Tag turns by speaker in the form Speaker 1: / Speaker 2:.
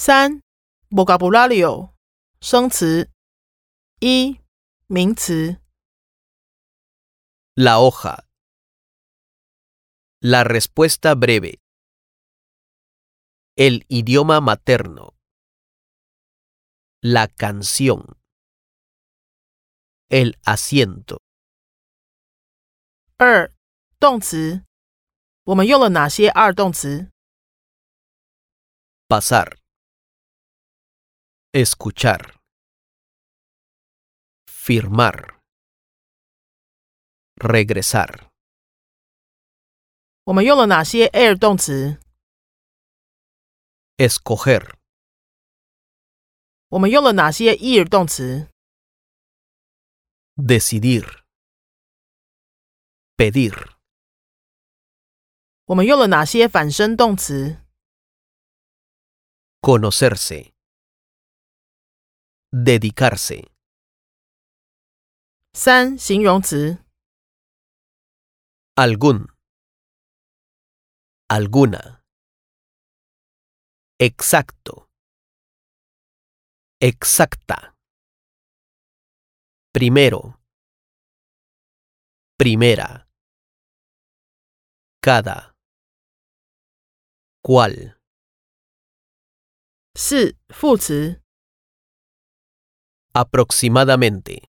Speaker 1: 三，vocabulario 生词一，名词
Speaker 2: La hoja. La respuesta breve. El idioma materno. La canción. El asiento.
Speaker 1: 二，动词。我们用了哪些二动词？
Speaker 2: Pasar. Escuchar. Firmar. Regresar.
Speaker 1: 我们用了哪些 air 动词？
Speaker 2: Escoger.
Speaker 1: 我们用了哪些 ear 动词？
Speaker 2: Decidir. Pedir.
Speaker 1: 我们用了哪些反身动词？
Speaker 2: Conocerse. Dedicarse.
Speaker 1: 三，形容词。
Speaker 2: Algún. Alguna. Exacto. Exacta. Primero. Primera. Cada. Cual.
Speaker 1: 四，副词。
Speaker 2: Aproximadamente.